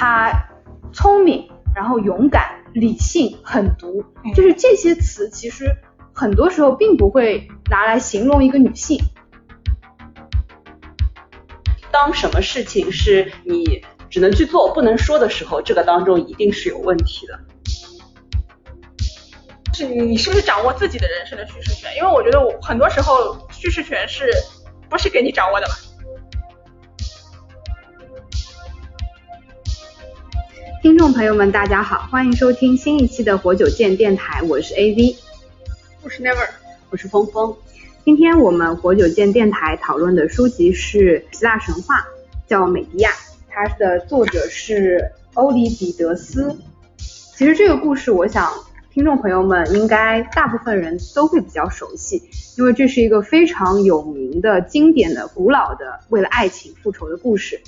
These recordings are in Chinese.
他聪明，然后勇敢、理性、狠毒，就是这些词，其实很多时候并不会拿来形容一个女性。当什么事情是你只能去做不能说的时候，这个当中一定是有问题的。是你是不是掌握自己的人生的叙事权？因为我觉得我很多时候叙事权是不是给你掌握的嘛？听众朋友们，大家好，欢迎收听新一期的活久见电台，我是 AV，我是 Never，我是峰峰。今天我们活久见电台讨论的书籍是希腊神话，叫《美狄亚》，它的作者是欧里彼得斯。其实这个故事，我想听众朋友们应该大部分人都会比较熟悉，因为这是一个非常有名的、经典的、古老的为了爱情复仇的故事。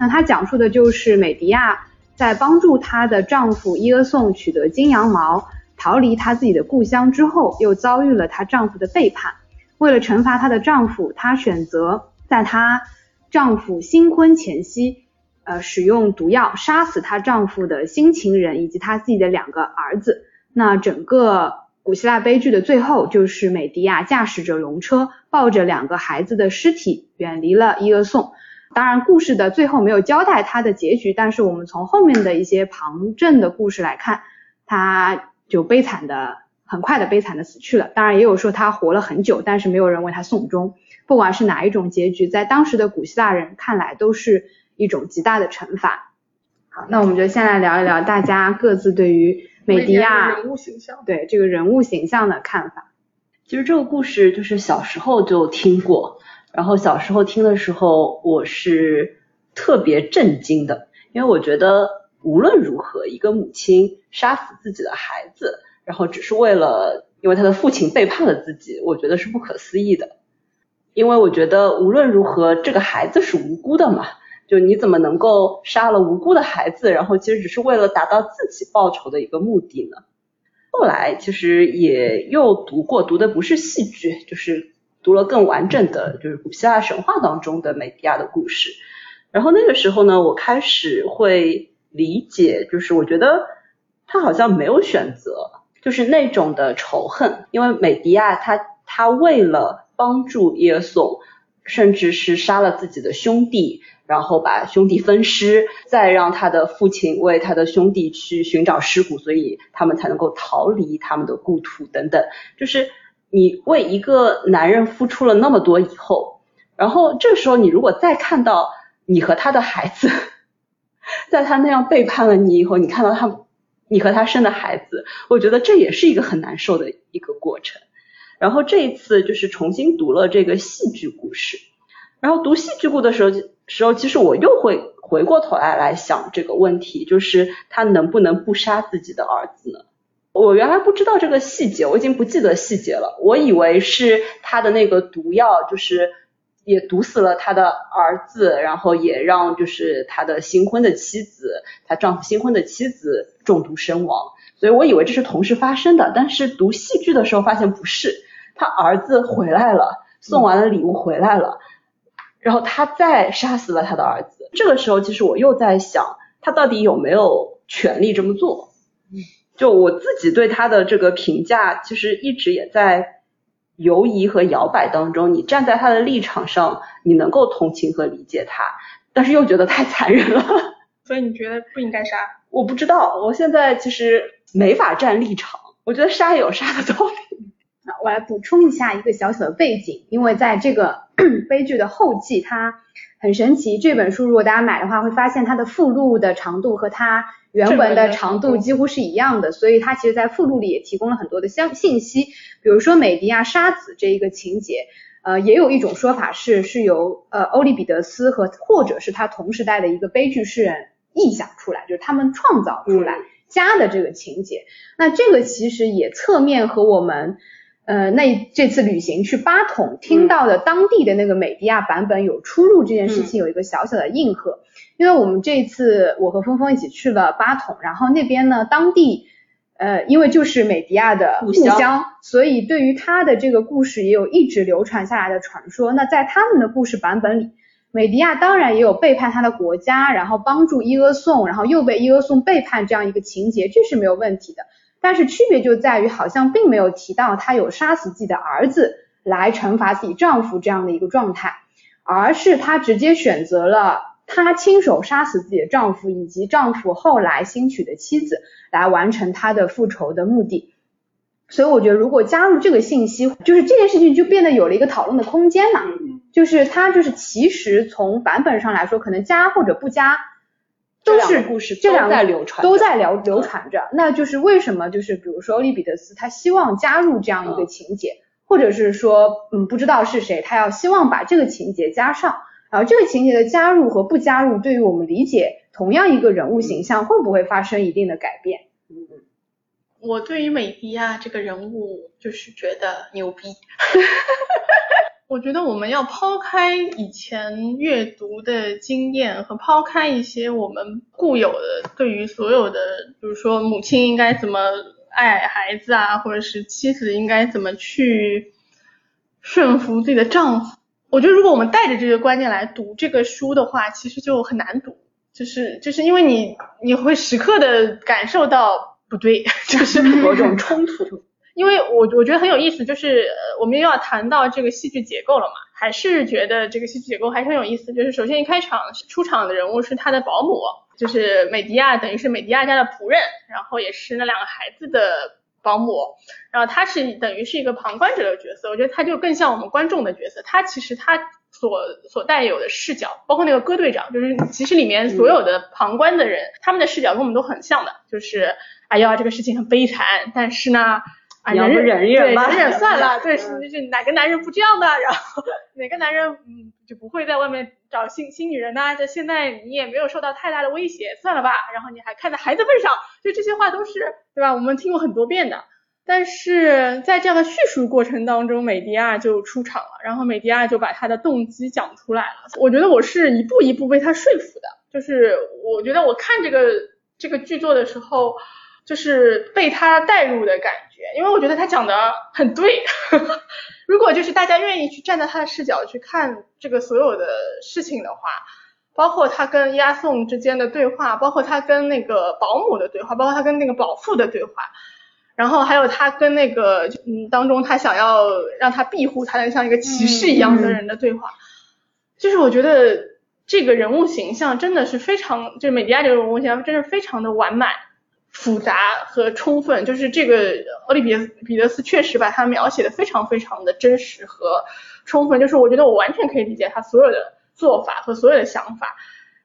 那它讲述的就是美狄亚在帮助她的丈夫伊俄宋取得金羊毛，逃离她自己的故乡之后，又遭遇了她丈夫的背叛。为了惩罚她的丈夫，她选择在她丈夫新婚前夕，呃，使用毒药杀死她丈夫的新情人以及她自己的两个儿子。那整个古希腊悲剧的最后，就是美狄亚驾驶着龙车，抱着两个孩子的尸体，远离了伊俄宋。当然，故事的最后没有交代他的结局，但是我们从后面的一些旁证的故事来看，他就悲惨的。很快的悲惨的死去了，当然也有说他活了很久，但是没有人为他送终。不管是哪一种结局，在当时的古希腊人看来都是一种极大的惩罚。好，那我们就先来聊一聊大家各自对于美狄亚人物形象，对这个人物形象的看法。其实这个故事就是小时候就听过，然后小时候听的时候我是特别震惊的，因为我觉得无论如何，一个母亲杀死自己的孩子。然后只是为了，因为他的父亲背叛了自己，我觉得是不可思议的。因为我觉得无论如何，这个孩子是无辜的嘛，就你怎么能够杀了无辜的孩子，然后其实只是为了达到自己报仇的一个目的呢？后来其实也又读过，读的不是戏剧，就是读了更完整的，就是古希腊神话当中的美狄亚的故事。然后那个时候呢，我开始会理解，就是我觉得他好像没有选择。就是那种的仇恨，因为美狄亚她她为了帮助耶稣，甚至是杀了自己的兄弟，然后把兄弟分尸，再让他的父亲为他的兄弟去寻找尸骨，所以他们才能够逃离他们的故土等等。就是你为一个男人付出了那么多以后，然后这时候你如果再看到你和他的孩子，在他那样背叛了你以后，你看到他。你和他生的孩子，我觉得这也是一个很难受的一个过程。然后这一次就是重新读了这个戏剧故事，然后读戏剧故的时候，时候其实我又会回过头来来想这个问题，就是他能不能不杀自己的儿子呢？我原来不知道这个细节，我已经不记得细节了，我以为是他的那个毒药就是。也毒死了他的儿子，然后也让就是他的新婚的妻子，他丈夫新婚的妻子中毒身亡。所以我以为这是同时发生的，但是读戏剧的时候发现不是，他儿子回来了，送完了礼物回来了，然后他再杀死了他的儿子。这个时候其实我又在想，他到底有没有权利这么做？就我自己对他的这个评价，其实一直也在。犹疑和摇摆当中，你站在他的立场上，你能够同情和理解他，但是又觉得太残忍了。所以你觉得不应该杀？我不知道，我现在其实没法站立场。我觉得杀有杀的道理。那我来补充一下一个小小的背景，因为在这个 悲剧的后记，它很神奇。这本书如果大家买的话，会发现它的附录的长度和它。原文的长度几乎是一样的，所以它其实，在附录里也提供了很多的相信息，比如说美迪亚杀子这一个情节，呃，也有一种说法是是由呃欧利比得斯和或者是他同时代的一个悲剧诗人臆想出来，就是他们创造出来加的这个情节。那这个其实也侧面和我们呃那这次旅行去巴统听到的当地的那个美迪亚版本有出入这件事情有一个小小的应和。因为我们这次我和峰峰一起去了巴统，然后那边呢，当地呃，因为就是美迪亚的故乡，所以对于他的这个故事也有一直流传下来的传说。那在他们的故事版本里，美迪亚当然也有背叛他的国家，然后帮助伊俄宋，然后又被伊俄宋背叛这样一个情节，这是没有问题的。但是区别就在于，好像并没有提到她有杀死自己的儿子来惩罚自己丈夫这样的一个状态，而是她直接选择了她亲手杀死自己的丈夫以及丈夫后来新娶的妻子，来完成她的复仇的目的。所以我觉得，如果加入这个信息，就是这件事情就变得有了一个讨论的空间嘛。就是它就是其实从版本上来说，可能加或者不加。都是故事这两在流传，都在流流传着。那就是为什么？就是比如说欧利彼得斯，他希望加入这样一个情节，或者是说，嗯，不知道是谁，他要希望把这个情节加上。然后这个情节的加入和不加入，对于我们理解同样一个人物形象，会不会发生一定的改变？嗯，我对于美迪亚这个人物，就是觉得牛逼。我觉得我们要抛开以前阅读的经验和抛开一些我们固有的对于所有的，比如说母亲应该怎么爱孩子啊，或者是妻子应该怎么去顺服自己的丈夫。我觉得如果我们带着这个观念来读这个书的话，其实就很难读，就是就是因为你你会时刻的感受到不对，就是某种冲突。因为我我觉得很有意思，就是我们又要谈到这个戏剧结构了嘛，还是觉得这个戏剧结构还是很有意思。就是首先一开场出场的人物是他的保姆，就是美迪亚，等于是美迪亚家的仆人，然后也是那两个孩子的保姆，然后他是等于是一个旁观者的角色，我觉得他就更像我们观众的角色。他其实他所所带有的视角，包括那个歌队长，就是其实里面所有的旁观的人，他们的视角跟我们都很像的，就是哎呀这个事情很悲惨，但是呢。忍忍忍忍吧，忍忍算了。对，是是哪个男人不这样的？然后哪个男人嗯就不会在外面找新新女人呢？就现在你也没有受到太大的威胁，算了吧。然后你还看在孩子份上，就这些话都是对吧？我们听过很多遍的。但是在这样的叙述过程当中，美迪亚就出场了，然后美迪亚就把他的动机讲出来了。我觉得我是一步一步被他说服的，就是我觉得我看这个这个剧作的时候。就是被他带入的感觉，因为我觉得他讲的很对。如果就是大家愿意去站在他的视角去看这个所有的事情的话，包括他跟押送之间的对话，包括他跟那个保姆的对话，包括他跟那个保父的对话，然后还有他跟那个嗯当中他想要让他庇护他的像一个骑士一样的人的对话，就是我觉得这个人物形象真的是非常，就是美迪亚这个人物形象真是非常的完满。复杂和充分，就是这个奥利比彼得斯确实把他描写的非常非常的真实和充分，就是我觉得我完全可以理解他所有的做法和所有的想法，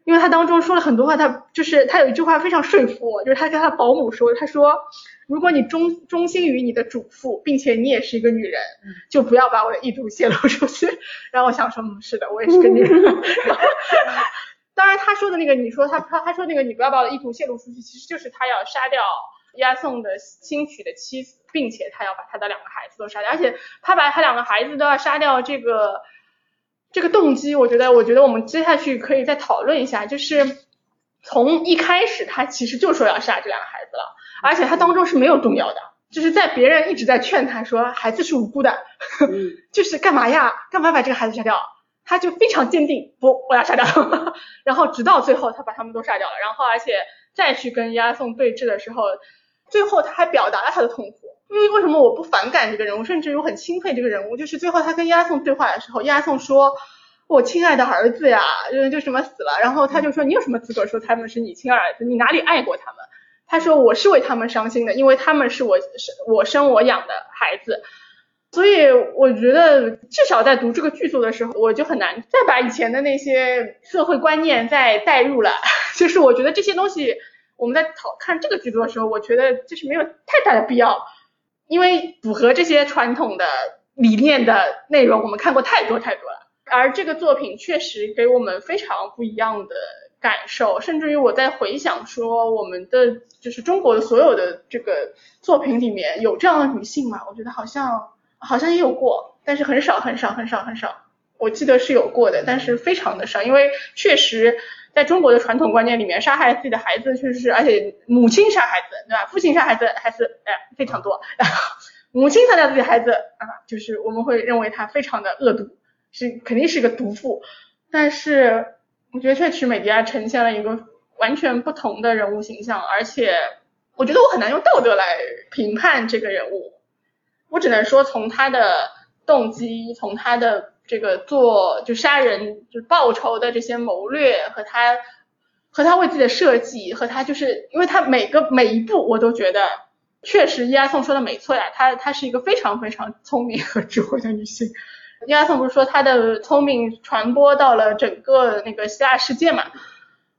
因为他当中说了很多话，他就是他有一句话非常说服我，就是他跟他保姆说，他说如果你忠忠心于你的主妇，并且你也是一个女人，就不要把我的意图泄露出去。然后我想说，嗯，是的，我也是个女人。当然，他说的那个，你说他他他说那个，你不要把我的意图泄露出去，其实就是他要杀掉押送的新娶的妻子，并且他要把他的两个孩子都杀掉，而且他把他两个孩子都要杀掉，这个这个动机，我觉得，我觉得我们接下去可以再讨论一下，就是从一开始他其实就说要杀这两个孩子了，而且他当中是没有动摇的，就是在别人一直在劝他说孩子是无辜的，就是干嘛呀，干嘛把这个孩子杀掉？他就非常坚定，不，我要杀掉，然后直到最后他把他们都杀掉了，然后而且再去跟押送对峙的时候，最后他还表达了他的痛苦，因为为什么我不反感这个人物，甚至我很钦佩这个人物，就是最后他跟押送对话的时候，押送说，我亲爱的儿子呀，就就什么死了，然后他就说你有什么资格说他们是你亲儿子，你哪里爱过他们？他说我是为他们伤心的，因为他们是我生我生我养的孩子。所以我觉得，至少在读这个剧作的时候，我就很难再把以前的那些社会观念再带入了。就是我觉得这些东西，我们在讨看这个剧作的时候，我觉得就是没有太大的必要，因为符合这些传统的理念的内容，我们看过太多太多了。而这个作品确实给我们非常不一样的感受，甚至于我在回想说，我们的就是中国的所有的这个作品里面有这样的女性吗？我觉得好像。好像也有过，但是很少很少很少很少。我记得是有过的，但是非常的少，因为确实在中国的传统观念里面，杀害自己的孩子确实是，而且母亲杀孩子，对吧？父亲杀孩子还是哎非常多，然后母亲杀掉自己孩子啊，就是我们会认为他非常的恶毒，是肯定是一个毒妇。但是我觉得确实美迪亚呈现了一个完全不同的人物形象，而且我觉得我很难用道德来评判这个人物，我只能说从他的动机，从他的这个做就杀人就报仇的这些谋略和他和他为自己的设计和他就是因为他每个每一步我都觉得确实伊阿宋说的没错呀，她她是一个非常非常聪明和智慧的女性。伊阿宋不是说她的聪明传播到了整个那个希腊世界嘛？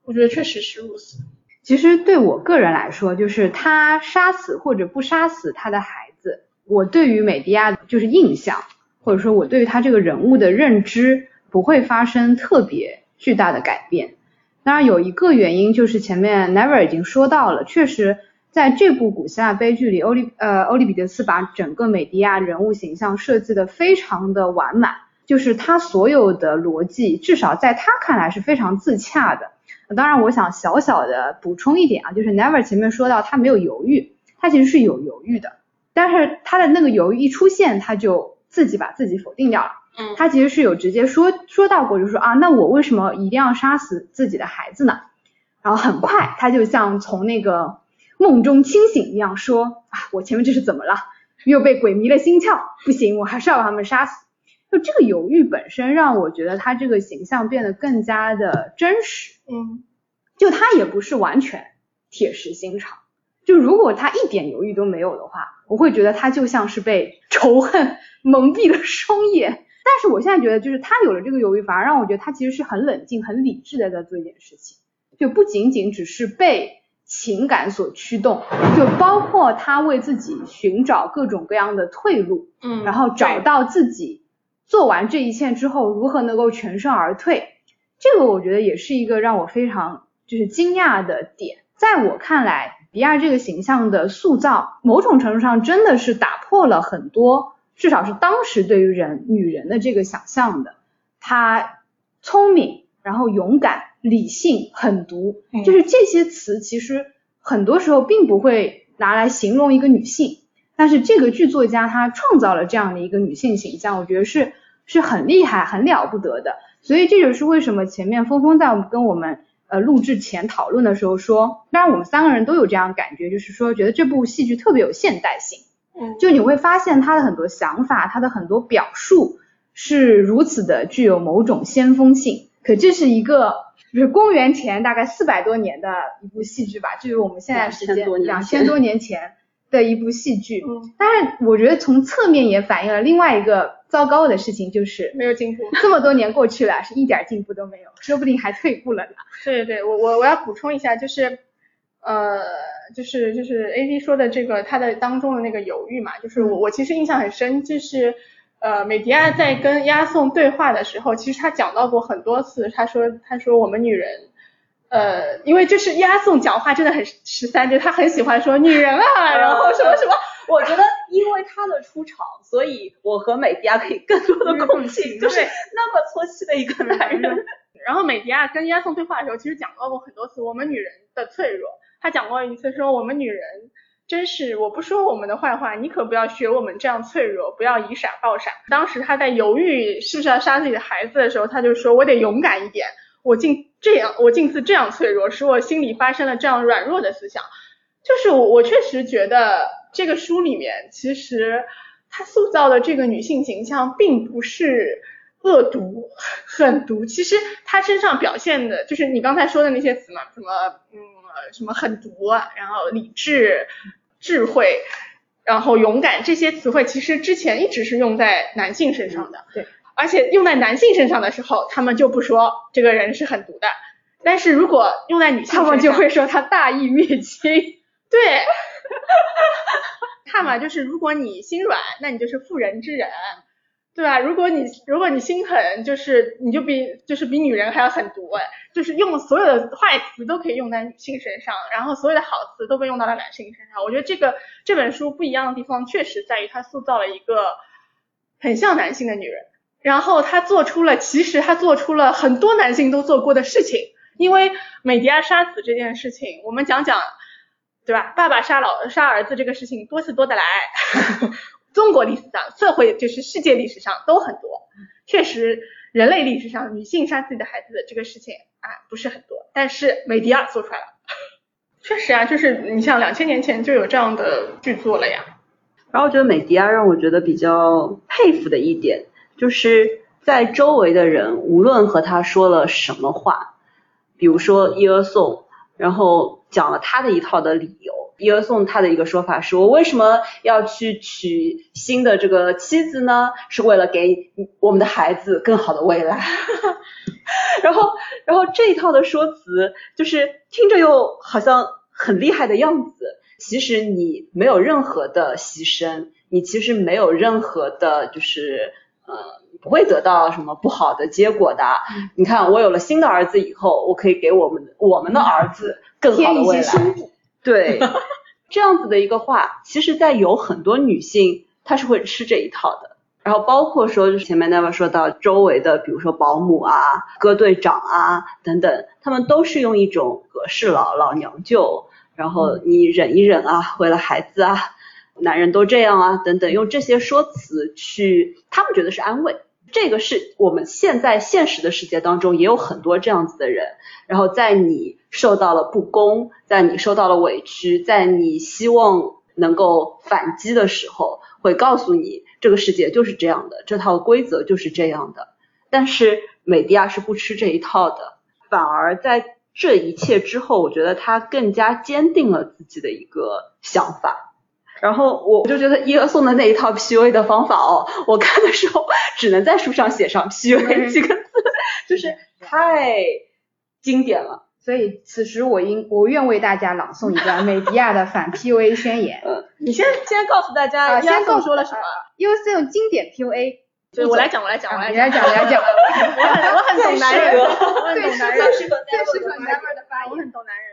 我觉得确实是如此。其实对我个人来说，就是他杀死或者不杀死他的孩，我对于美迪亚就是印象，或者说我对于他这个人物的认知不会发生特别巨大的改变。当然有一个原因就是前面 Never 已经说到了，确实在这部古希腊悲剧里，欧利呃欧利彼得斯把整个美迪亚人物形象设计的非常的完满，就是他所有的逻辑至少在他看来是非常自洽的。当然，我想小小的补充一点啊，就是 Never 前面说到他没有犹豫，他其实是有犹豫的，但是他的那个犹豫一出现，他就自己把自己否定掉了。嗯他其实是有直接说说到过，就说啊，那我为什么一定要杀死自己的孩子呢？然后很快他就像从那个梦中清醒一样说啊，我前面这是怎么了？又被鬼迷了心窍，不行，我还是要把他们杀死。就这个犹豫本身让我觉得他这个形象变得更加的真实。嗯就他也不是完全铁石心肠，就如果他一点犹豫都没有的话，我会觉得他就像是被仇恨蒙蔽了双眼。但是我现在觉得，就是他有了这个犹豫，反而让我觉得他其实是很冷静、很理智的在做一件事情，就不仅仅只是被情感所驱动，就包括他为自己寻找各种各样的退路，嗯然后找到自己做完这一切之后如何能够全身而退，这个我觉得也是一个让我非常就是惊讶的点。在我看来，比亚这个形象的塑造，某种程度上真的是打破了很多，至少是当时对于人女人的这个想象的。她聪明，然后勇敢、理性、狠毒，嗯就是这些词，其实很多时候并不会拿来形容一个女性。但是这个剧作家他创造了这样的一个女性形象，我觉得是是很厉害、很了不得的。所以这就是为什么前面峰峰在跟我们呃录制前讨论的时候说，当然我们三个人都有这样感觉，就是说觉得这部戏剧特别有现代性。嗯就你会发现他的很多想法，他的很多表述是如此的具有某种先锋性。可这是一个就是公元前大概四百多年的一部戏剧吧，就是我们现在时间2000多年两千多年前的一部戏剧。嗯，当然，我觉得从侧面也反映了另外一个糟糕的事情，就是没有进步。这么多年过去了，是一点进步都没有，说不定还退步了呢。对对对，我我我要补充一下，就是呃，就是就是 A D 说的这个他的当中的那个犹豫嘛，就是我我其实印象很深，就是呃美迪亚在跟押送对话的时候，其实他讲到过很多次，他说他说我们女人。呃，因为就是押送讲话真的很十三，就他很喜欢说女人啊，然后什么什么，我觉得因为他的出场，所以我和美迪亚可以更多的共情，就是那么搓气的一个男人。然后美迪亚跟押送对话的时候，其实讲到过很多次我们女人的脆弱。他讲过一次说我们女人真是，我不说我们的坏话，你可不要学我们这样脆弱，不要以傻报傻。当时他在犹豫是不是要杀自己的孩子的时候，他就说我得勇敢一点，我竟这样，我竟似这样脆弱，使我心里发生了这样软弱的思想。就是我我确实觉得这个书里面其实他塑造的这个女性形象并不是恶毒、狠毒，其实她身上表现的就是你刚才说的那些词嘛，什么嗯呃什么狠毒啊，然后理智、智慧，然后勇敢这些词汇，其实之前一直是用在男性身上的，对，而且用在男性身上的时候，他们就不说这个人是狠毒的，但是如果用在女性身上，他们就会说他大义灭亲。对，看嘛，就是如果你心软，那你就是妇人之仁，对吧？如果你如果你心狠，就是你就比就是比女人还要狠毒，哎，就是用所有的坏词都可以用在女性身上，然后所有的好词都被用到了男性身上。我觉得这个这本书不一样的地方，确实在于它塑造了一个很像男性的女人，然后他做出了其实他做出了很多男性都做过的事情，因为美迪亚杀子这件事情，我们讲讲。对吧？爸爸杀老杀儿子这个事情多次多得来，中国历史上、社会就是世界历史上都很多。确实，人类历史上女性杀自己的孩子的这个事情啊不是很多，但是美迪亚做出来了。确实啊，就是你像两千年前就有这样的剧作了呀。然后我觉得美迪亚让我觉得比较佩服的一点，就是在周围的人无论和他说了什么话，比如说伊俄颂，然后讲了他的一套的理由。伊俄颂他的一个说法是我为什么要去娶新的这个妻子呢？是为了给我们的孩子更好的未来。然后，然后这一套的说辞就是听着又好像很厉害的样子，其实你没有任何的牺牲，你其实没有任何的，就是呃不会得到什么不好的结果的。你看，我有了新的儿子以后，我可以给我们我们的儿子更好的未来。对，这样子的一个话，其实，在有很多女性，她是会吃这一套的。然后包括说，就是前面那位说到周围的，比如说保姆啊、哥队长啊等等，他们都是用一种格式老、老娘舅，然后你忍一忍啊，为了孩子啊，男人都这样啊等等，用这些说辞去，他们觉得是安慰。这个是我们现在现实的世界当中也有很多这样子的人，然后在你受到了不公，在你受到了委屈，在你希望能够反击的时候，会告诉你这个世界就是这样的，这套规则就是这样的。但是美迪亚是不吃这一套的，反而在这一切之后，我觉得他更加坚定了自己的一个想法。然后我就觉得伊俄颂的那一套 PUA 的方法哦，我看的时候只能在书上写上 PUA 几个字，就是太经典了。所以此时我应我愿为大家朗诵一段美迪亚的反 PUA 宣言。嗯，你先先告诉大家伊俄颂说了什么。伊俄颂经典 PUA，对我来讲，我来讲，我来讲，我来讲。我很我很懂男人，我很懂男人，最适合最适合男人的发言，我很懂男人。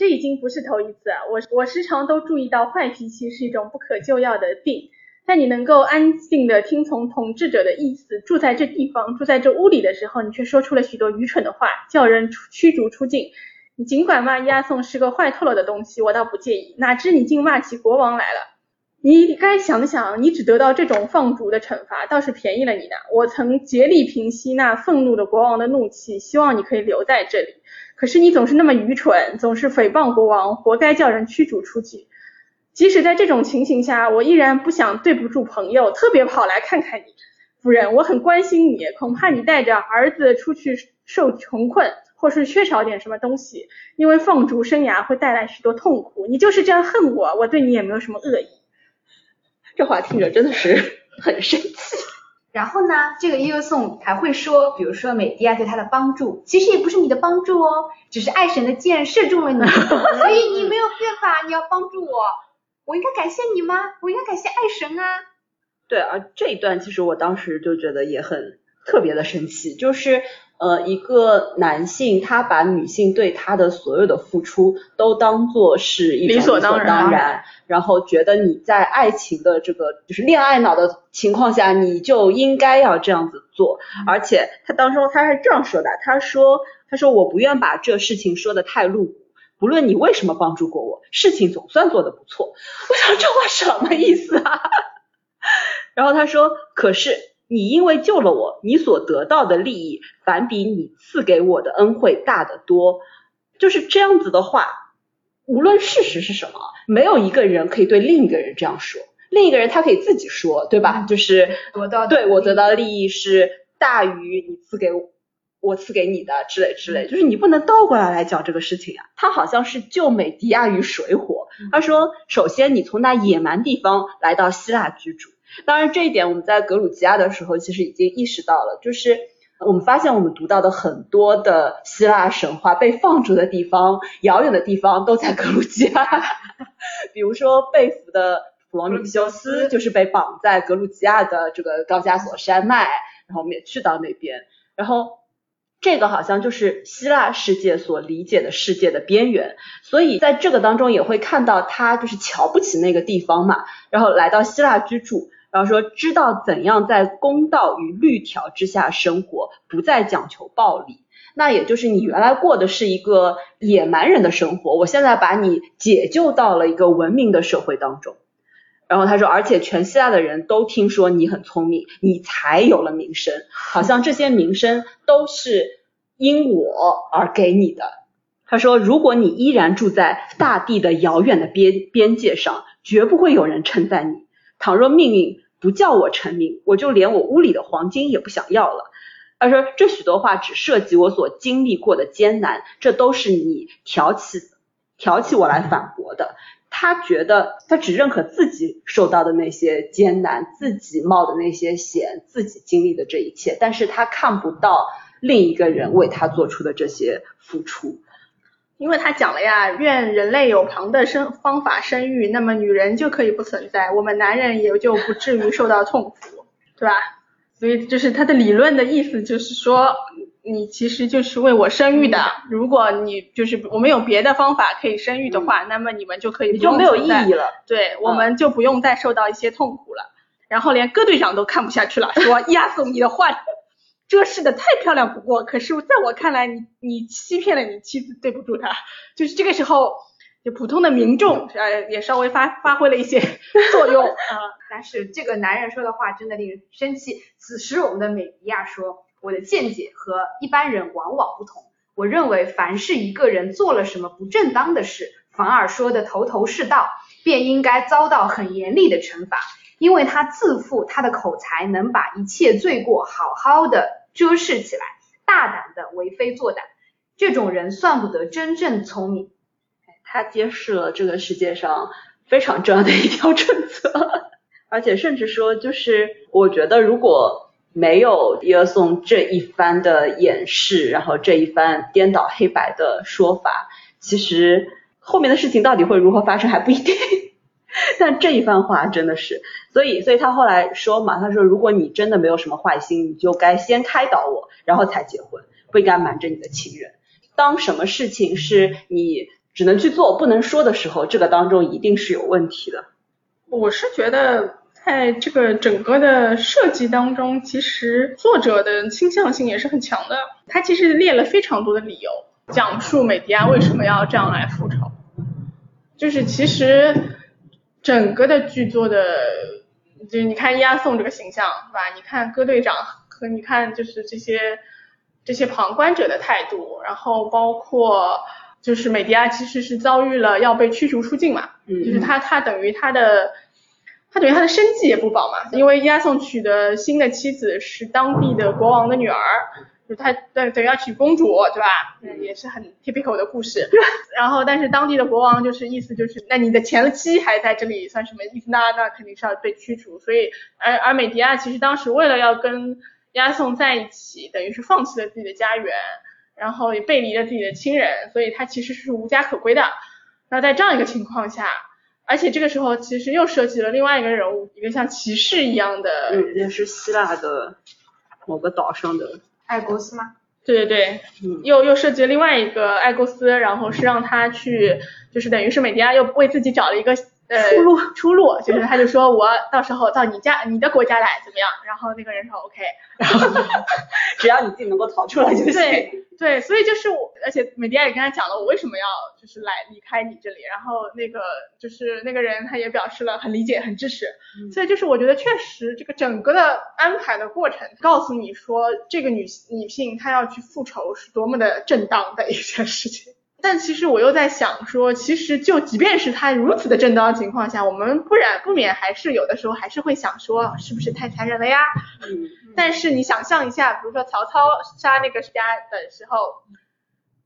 这已经不是头一次，我我时常都注意到坏脾气是一种不可救药的病。在你能够安静的听从统治者的意思，住在这地方，住在这屋里的时候，你却说出了许多愚蠢的话，叫人驱逐出境。你尽管骂押送是个坏透了的东西，我倒不介意。哪知你竟骂起国王来了？你该想想，你只得到这种放逐的惩罚，倒是便宜了你呢。我曾竭力平息那愤怒的国王的怒气，希望你可以留在这里。可是你总是那么愚蠢，总是诽谤国王，活该叫人驱逐出去。即使在这种情形下，我依然不想对不住朋友，特别跑来看看你，夫人，我很关心你。恐怕你带着儿子出去受穷困，或是缺少点什么东西，因为放逐生涯会带来许多痛苦。你就是这样恨我，我对你也没有什么恶意。这话听着真的是很生气。然后呢，这个伊俄颂还会说，比如说美迪亚对他的帮助，其实也不是你的帮助哦，只是爱神的箭射中了你，所以你没有办法，你要帮助我，我应该感谢你吗？我应该感谢爱神啊。对啊，这一段其实我当时就觉得也很特别的神奇，就是。呃，一个男性他把女性对他的所有的付出都当做是一种理所当然，然后觉得你在爱情的这个就是恋爱脑的情况下，你就应该要这样子做。而且他当中他是这样说的，他说他说我不愿把这事情说的太露骨，不论你为什么帮助过我，事情总算做的不错。我想这话什么意思啊？然后他说可是。你因为救了我，你所得到的利益反比你赐给我的恩惠大得多。就是这样子的话，无论事实是什么，没有一个人可以对另一个人这样说。另一个人他可以自己说，对吧？就是得到对我得到的利益是大于你赐给我赐给你的之类之类。就是你不能倒过来来讲这个事情啊。他好像是救美迪亚于水火。他说，首先你从那野蛮地方来到希腊居住。当然，这一点我们在格鲁吉亚的时候其实已经意识到了，就是我们发现我们读到的很多的希腊神话被放逐的地方，遥远的地方都在格鲁吉亚。比如说被俘的普罗米修斯就是被绑在格鲁吉亚的这个高加索山脉，然后我们也去到那边。然后这个好像就是希腊世界所理解的世界的边缘，所以在这个当中也会看到他就是瞧不起那个地方嘛，然后来到希腊居住。然后说，知道怎样在公道与律条之下生活，不再讲求暴力。那也就是你原来过的是一个野蛮人的生活，我现在把你解救到了一个文明的社会当中。然后他说，而且全希腊的人都听说你很聪明，你才有了名声，好像这些名声都是因我而给你的。他说，如果你依然住在大地的遥远的边边界上，绝不会有人称赞你。倘若命运不叫我成名，我就连我屋里的黄金也不想要了。他说，这许多话只涉及我所经历过的艰难，这都是你挑起挑起我来反驳的。他觉得他只认可自己受到的那些艰难，自己冒的那些险，自己经历的这一切，但是他看不到另一个人为他做出的这些付出。因为他讲了呀，愿人类有旁的生方法生育，那么女人就可以不存在，我们男人也就不至于受到痛苦，对吧？所以就是他的理论的意思，就是说你其实就是为我生育的。如果你就是我们有别的方法可以生育的话，那么你们就可以你就没有意义了。对，我们就不用再受到一些痛苦了。然后连戈队长都看不下去了，说亚颂，你的话遮饰的太漂亮不过，可是在我看来，你你欺骗了你妻子，对不住她。就是这个时候，就普通的民众 呃也稍微发发挥了一些作用啊。但是这个男人说的话真的令人生气。此时我们的美迪亚说，我的见解和一般人往往不同。我认为凡是一个人做了什么不正当的事，反而说的头头是道，便应该遭到很严厉的惩罚，因为他自负他的口才能把一切罪过好好的遮饰起来，大胆的为非作歹。这种人算不得真正聪明。他揭示了这个世界上非常重要的一条准则。而且甚至说，就是我觉得如果没有耶颂这一番的演示，然后这一番颠倒黑白的说法，其实后面的事情到底会如何发生还不一定。但这一番话真的是，所以所以他后来说嘛，他说如果你真的没有什么坏心，你就该先开导我，然后才结婚，不应该瞒着你的情人。当什么事情是你只能去做不能说的时候，这个当中一定是有问题的。我是觉得。在这个整个的设计当中，其实作者的倾向性也是很强的。他其实列了非常多的理由，讲述美迪亚为什么要这样来复仇。就是其实整个的剧作的，就是你看伊阿宋这个形象，对吧？你看戈队长和你看就是这些这些旁观者的态度，然后包括就是美迪亚其实是遭遇了要被驱逐出境嘛，就是他他等于他的。他等于他的生计也不保嘛，因为伊阿宋娶的新的妻子是当地的国王的女儿，就他对等于要娶公主，对吧？嗯，也是很 typical 的故事。然后，但是当地的国王就是意思就是，那你的前妻还在这里算什么意思呢？那肯定是要被驱逐。所以，而而美迪亚其实当时为了要跟押送在一起，等于是放弃了自己的家园，然后也背离了自己的亲人，所以他其实是无家可归的。那在这样一个情况下。而且这个时候其实又涉及了另外一个人物，一个像骑士一样的，嗯，也是希腊的某个岛上的艾勾斯吗？对对对，嗯，又又涉及了另外一个爱公司，然后是让他去，就是等于是美迪亚又为自己找了一个。呃，出路出路，就是他就说我到时候到你家你的国家来怎么样？然后那个人说 OK，然后 只要你自己能够逃出来就行。对对，所以就是我，而且美迪亚也跟他讲了我为什么要就是来离开你这里，然后那个就是那个人他也表示了很理解很支持，所以就是我觉得确实这个整个的安排的过程告诉你说这个女女性她要去复仇是多么的正当的一件事情。但其实我又在想说，其实就即便是他如此的正当情况下，我们不然不免还是有的时候还是会想说，是不是太残忍了呀？嗯。但是你想象一下，比如说曹操杀那个家的时候，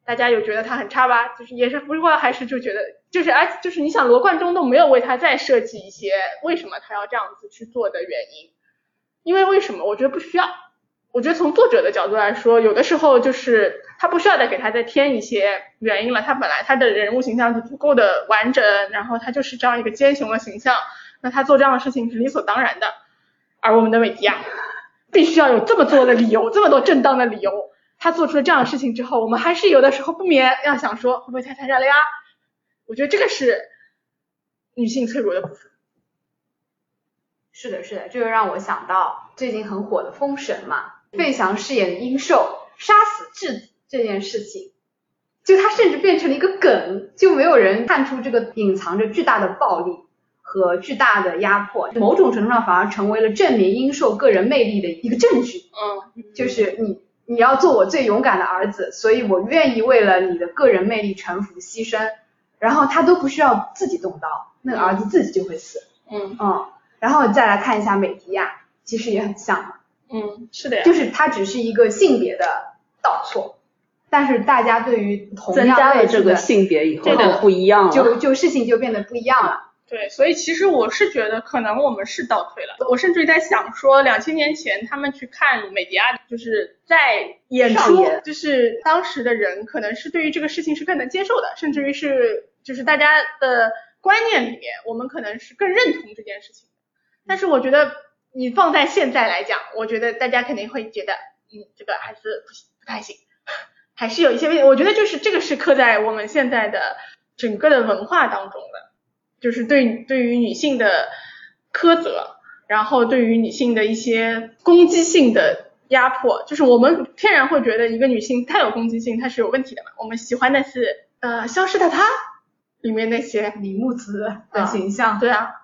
大家有觉得他很差吧？就是也是不过还是就觉得，就是而就是你想罗贯中都没有为他再设计一些为什么他要这样子去做的原因，因为为什么？我觉得不需要。我觉得从作者的角度来说，有的时候就是他不需要再给他再添一些原因了，他本来他的人物形象就足够的完整，然后他就是这样一个奸雄的形象，那他做这样的事情是理所当然的。而我们的美迪亚必须要有这么做的理由，这么多正当的理由，他做出了这样的事情之后，我们还是有的时候不免要想说，会不会太残忍了呀？我觉得这个是女性脆弱的部分。是的，是的，这个让我想到最近很火的《封神》嘛。费翔饰演的殷寿杀死质子这件事情，就他甚至变成了一个梗，就没有人看出这个隐藏着巨大的暴力和巨大的压迫，某种程度上反而成为了证明殷寿个人魅力的一个证据。嗯，就是你你要做我最勇敢的儿子，所以我愿意为了你的个人魅力臣服牺牲，然后他都不需要自己动刀，那个儿子自己就会死。嗯嗯，然后再来看一下美迪亚，其实也很像嘛，嗯，是的呀。就是它只是一个性别的倒错，但是大家对于同增加样类似的了这个性别以后这个就不一样了。就就事情就变得不一样了。对，所以其实我是觉得可能我们是倒退了。我甚至于在想说，两千年前他们去看美迪亚，就是在演出演，就是当时的人可能是对于这个事情是更能接受的，甚至于是就是大家的观念里面，我们可能是更认同这件事情。但是我觉得你放在现在来讲，我觉得大家肯定会觉得，嗯，这个还是不行，不太行，还是有一些问题。我觉得就是这个是刻在我们现在的整个的文化当中的。就是对对于女性的苛责，然后对于女性的一些攻击性的压迫，就是我们天然会觉得一个女性太有攻击性，她是有问题的嘛。我们喜欢的是呃《消失的她》里面那些李木子的形象，对啊，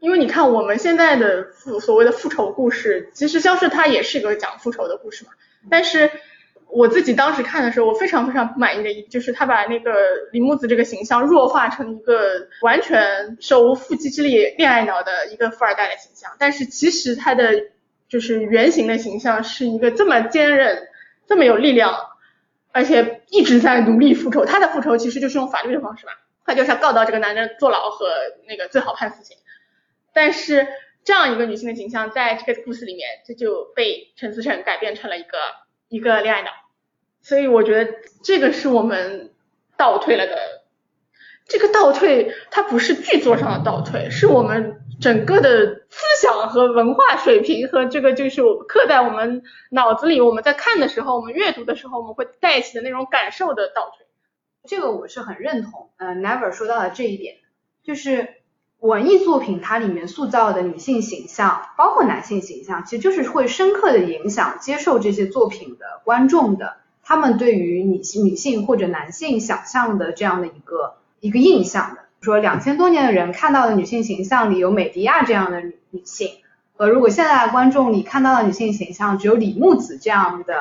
因为你看我们现在的复所谓的复仇故事，其实《消失它》也是一个讲复仇的故事嘛，但是。我自己当时看的时候，我非常非常不满意的一，就是他把那个李木子这个形象弱化成一个完全手无缚鸡之力、恋爱脑的一个富二代的形象。但是其实他的就是原型的形象是一个这么坚韧、这么有力量，而且一直在努力复仇。他的复仇其实就是用法律的方式嘛，他就是要告到这个男人坐牢和那个最好判死刑。但是这样一个女性的形象，在这个故事里面，这就被陈思诚改变成了一个。一个恋爱脑，所以我觉得这个是我们倒退了的。这个倒退，它不是剧作上的倒退，是我们整个的思想和文化水平和这个就是刻在我们脑子里，我们在看的时候，我们阅读的时候，我们会带起的那种感受的倒退。这个我是很认同，呃，Never 说到的这一点，就是文艺作品它里面塑造的女性形象，包括男性形象，其实就是会深刻的影响接受这些作品的观众的，他们对于女性、女性或者男性想象的这样的一个一个印象的。说两千多年的人看到的女性形象里有美迪亚这样的女女性，和如果现在的观众里看到的女性形象只有李木子这样的。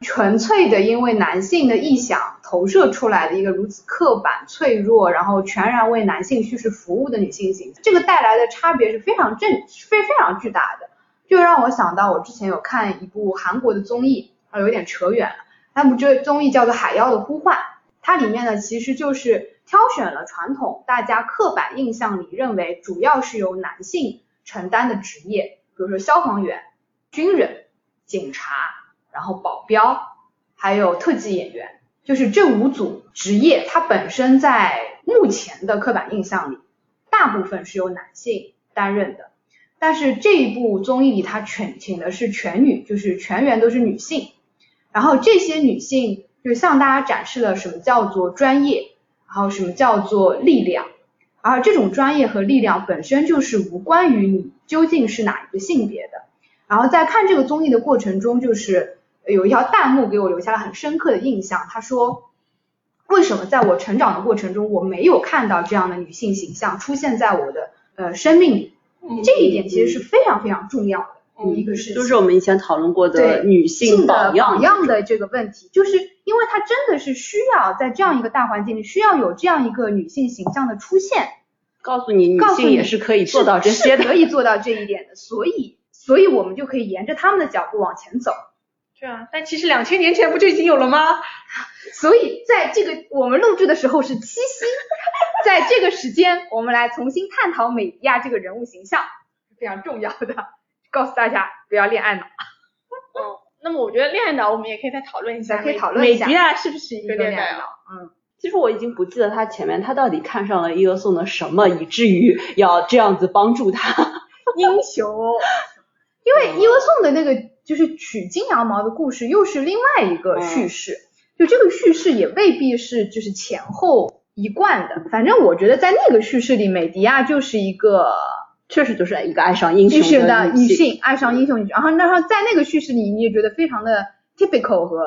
纯粹的因为男性的臆想投射出来的一个如此刻板、脆弱，然后全然为男性叙事服务的女性形象，这个带来的差别是非常正、非非常巨大的。就让我想到我之前有看一部韩国的综艺，啊，有点扯远了。那部这综艺叫做《海妖的呼唤》，它里面呢其实就是挑选了传统大家刻板印象里认为主要是由男性承担的职业，比如说消防员、军人、警察。然后保镖，还有特技演员，就是这五组职业，它本身在目前的刻板印象里，大部分是由男性担任的。但是这一部综艺里，它全请的是全女，就是全员都是女性。然后这些女性就向大家展示了什么叫做专业，然后什么叫做力量。而这种专业和力量本身就是无关于你究竟是哪一个性别的。然后在看这个综艺的过程中，就是。有一条弹幕给我留下了很深刻的印象，他说，为什么在我成长的过程中，我没有看到这样的女性形象出现在我的呃生命里？这一点其实是非常非常重要的一个事情，就是我们以前讨论过的女性榜样的这个问题，就是因为它真的是需要在这样一个大环境里，需要有这样一个女性形象的出现，告诉你女性也是可以做到这些的，可以做到这一点的，所以所以我们就可以沿着他们的脚步往前走。对啊，但其实两千年前不就已经有了吗？所以在这个我们录制的时候是七夕，在这个时间，我们来重新探讨美迪亚这个人物形象是非常重要的，告诉大家不要恋爱脑。嗯，那么我觉得恋爱脑我们也可以再讨论一下，可以讨论一下美迪亚是不是一个恋爱脑？嗯，其实我已经不记得他前面他到底看上了伊俄宋的什么，以至于要这样子帮助他。英雄，因为伊俄宋的那个。就是取经羊毛的故事又是另外一个叙事，就这个叙事也未必是就是前后一贯的。反正我觉得在那个叙事里，美迪亚就是一个，确实就是一个爱上英雄的女性，爱上英雄女。然后，然后在那个叙事里，你也觉得非常的 typical 和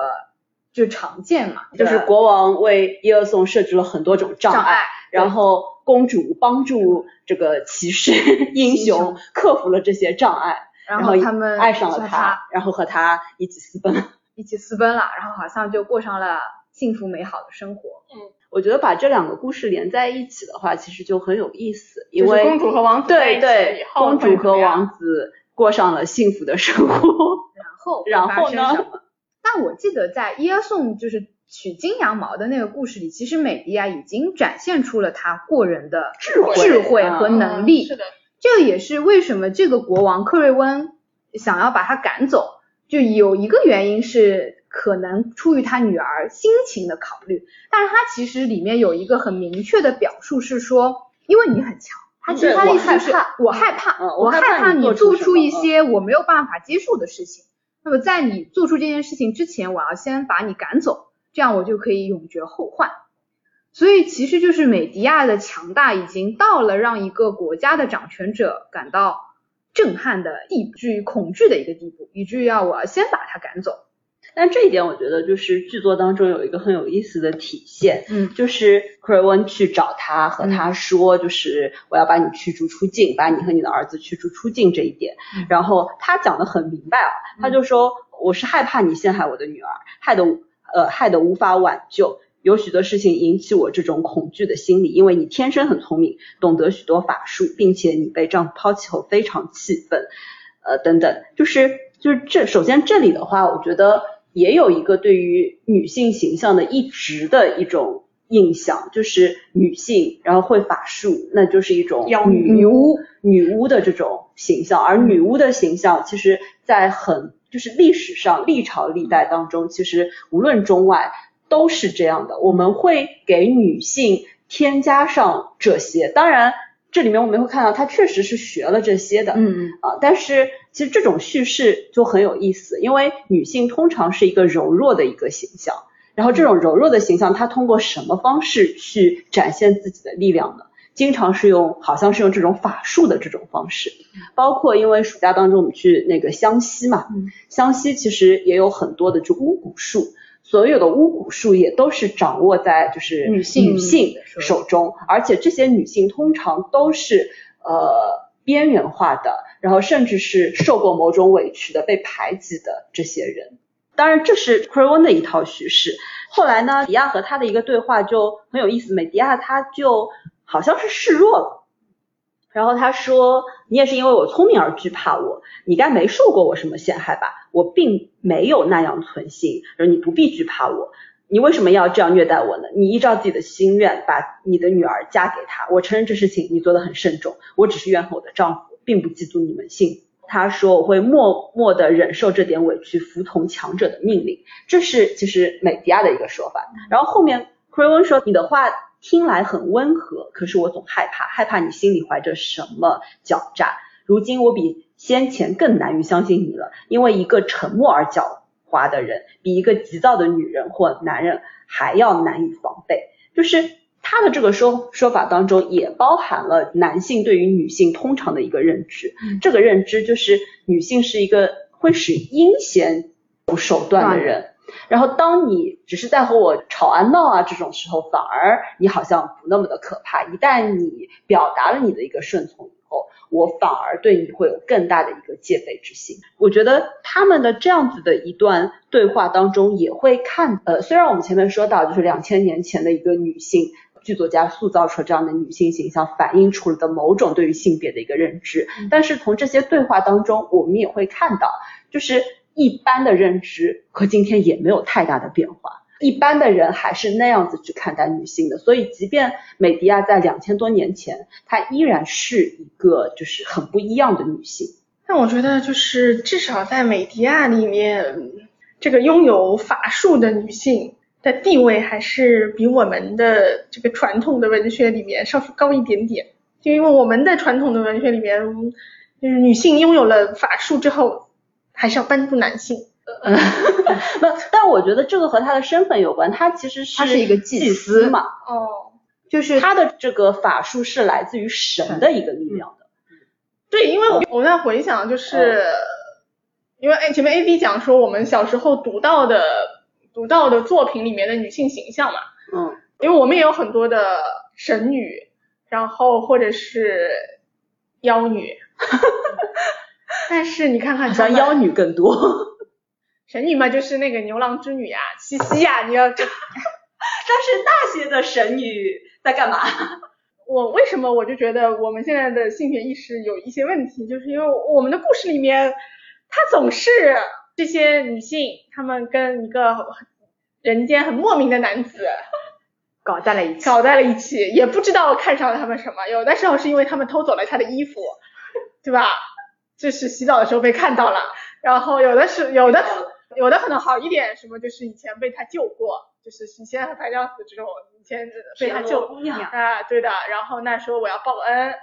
就常见嘛，就是国王为伊尔松设置了很多种障碍，然后公主帮助这个骑士 英雄克服了这些障碍，然后后他们爱上了和他，然后和他一起私奔。一起私奔了，然后好像就过上了幸福美好的生活。嗯我觉得把这两个故事连在一起的话，其实就很有意思，因就是为公主和王子在一起对对以，后公主和王子过上了幸福的生活。然后然后呢？但我记得在耶颂就是取金羊毛的那个故事里，其实美迪亚已经展现出了她过人的智慧智慧嗯和能力。嗯是的，这个也是为什么这个国王克瑞温想要把他赶走，就有一个原因是可能出于他女儿心情的考虑，但是他其实里面有一个很明确的表述是说，因为你很强。他其实他的意思就是我害怕我害怕，嗯我我害怕怕你做做出一些我没有办法接受的事情。那么在你做出这件事情之前，我要先把你赶走，这样我就可以永绝后患。所以其实就是美迪亚的强大已经到了让一个国家的掌权者感到震撼的地步，至于恐惧的一个地步，以至于要我要先把他赶走。但这一点我觉得就是剧作当中有一个很有意思的体现，嗯就是克瑞温去找他，和他说，就是我要把你驱逐出境，把你和你的儿子驱逐出境这一点。嗯然后他讲的很明白啊，他就说我是害怕你陷害我的女儿，害得呃害得无法挽救。有许多事情引起我这种恐惧的心理，因为你天生很聪明，懂得许多法术，并且你被丈夫抛弃后非常气愤，呃等等，就是就是这首先这里的话，我觉得也有一个对于女性形象的一直的一种印象，就是女性然后会法术，那就是一种妖女女巫女巫的这种形象，而女巫的形象其实在很就是历史上历朝历代当中，其实无论中外都是这样的。我们会给女性添加上这些，当然这里面我们会看到她确实是学了这些的，嗯嗯啊，但是其实这种叙事就很有意思，因为女性通常是一个柔弱的一个形象，然后这种柔弱的形象，她通过什么方式去展现自己的力量呢？经常是用，好像是用这种法术的这种方式，包括因为暑假当中我们去那个湘西嘛，嗯湘西其实也有很多的就巫蛊术，所有的巫蛊术也都是掌握在就是女性女性手手中，而且这些女性通常都是呃边缘化的，然后甚至是受过某种委屈的、被排挤的这些人。当然，这是克瑞温的一套叙事。后来呢，迪亚和他的一个对话就很有意思，美迪亚他就好像是示弱了。然后他说：“你也是因为我聪明而惧怕我，你该没受过我什么陷害吧？我并没有那样存心，而你不必惧怕我。你为什么要这样虐待我呢？你依照自己的心愿把你的女儿嫁给他，我承认这事情你做得很慎重，我只是怨恨我的丈夫，并不嫉妒你们幸福。”他说：“我会默默的忍受这点委屈，服从强者的命令。”这是其实美迪亚的一个说法。然后后面克瑞温说：“你的话听来很温和，可是我总害怕，害怕你心里怀着什么狡诈。如今我比先前更难于相信你了，因为一个沉默而狡猾的人，比一个急躁的女人或男人还要难以防备。就是他的这个说说法当中，也包含了男性对于女性通常的一个认知。这个认知就是女性是一个会使阴险有手段的人。然后当你只是在和我吵啊闹啊这种时候，反而你好像不那么的可怕。一旦你表达了你的一个顺从以后，我反而对你会有更大的一个戒备之心。我觉得他们的这样子的一段对话当中，也会看，呃，虽然我们前面说到，就是两千年前的一个女性。剧作家塑造出这样的女性形象，反映出了的某种对于性别的一个认知。但是从这些对话当中，我们也会看到，就是一般的认知和今天也没有太大的变化。一般的人还是那样子去看待女性的，所以即便美迪亚在两千多年前，她依然是一个就是很不一样的女性。但我觉得就是至少在美迪亚里面，这个拥有法术的女性。的地位还是比我们的这个传统的文学里面稍稍高一点点，就因为我们的传统的文学里面，就是女性拥有了法术之后，还是要帮助男性。呃，不，但我觉得这个和他的身份有关，他其实是他是一个祭祭司嘛，哦，就是他的这个法术是来自于神的一个力量的。对，因为我我在回想，就是、因为前面 A B 讲说我们小时候读到的。读到的作品里面的女性形象嘛，嗯，因为我们也有很多的神女，然后或者是妖女。但是你看看，好像妖女更多。神女嘛，就是那个牛郎织女呀，七夕呀，你要这。但是那些的神女在干嘛？我为什么我就觉得我们现在的性别意识有一些问题，就是因为我们的故事里面，它总是这些女性，她们跟一个人间很莫名的男子 搞在了一起，搞在了一起，也不知道看上了他们什么。有的时候是因为他们偷走了他的衣服，对吧？就是洗澡的时候被看到了，然后有的是有的有的可能好一点，什么就是以前被他救过。就是以前和白娘子这种，以前被他救啊，对的。然后那时候我要报恩，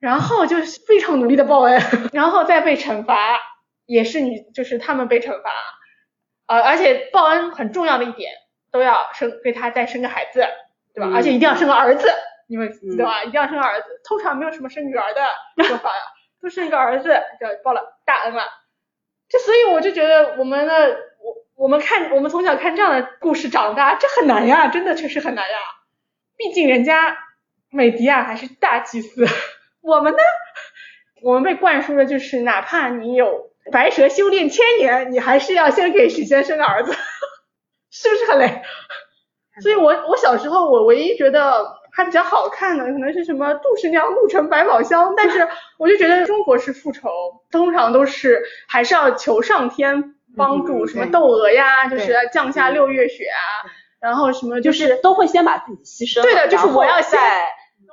然后就是非常努力的报恩，然后再被惩罚，也是你就是他们被惩罚，呃，而且报恩很重要的一点，都要生给他再生个孩子，对吧？而且一定要生个儿子，你们知道吧？一定要生个儿子，通常没有什么生女儿的说法，都生一个儿子就报了大恩了。就所以我就觉得我们的我。我们看，我们从小看这样的故事长大，这很难呀，真的确实很难呀。毕竟人家美迪亚还是大祭司，我们呢，我们被灌输的就是，哪怕你有白蛇修炼千年，你还是要先给许仙生个儿子，是不是很累？所以我我小时候我唯一觉得还比较好看的，可能是什么杜十娘怒沉百宝箱，但是 我就觉得中国式复仇通常都是还是要求上天。帮助什么窦娥呀，就是降下六月雪啊，然后什么就是都会先把自己牺牲，对的，就是我要先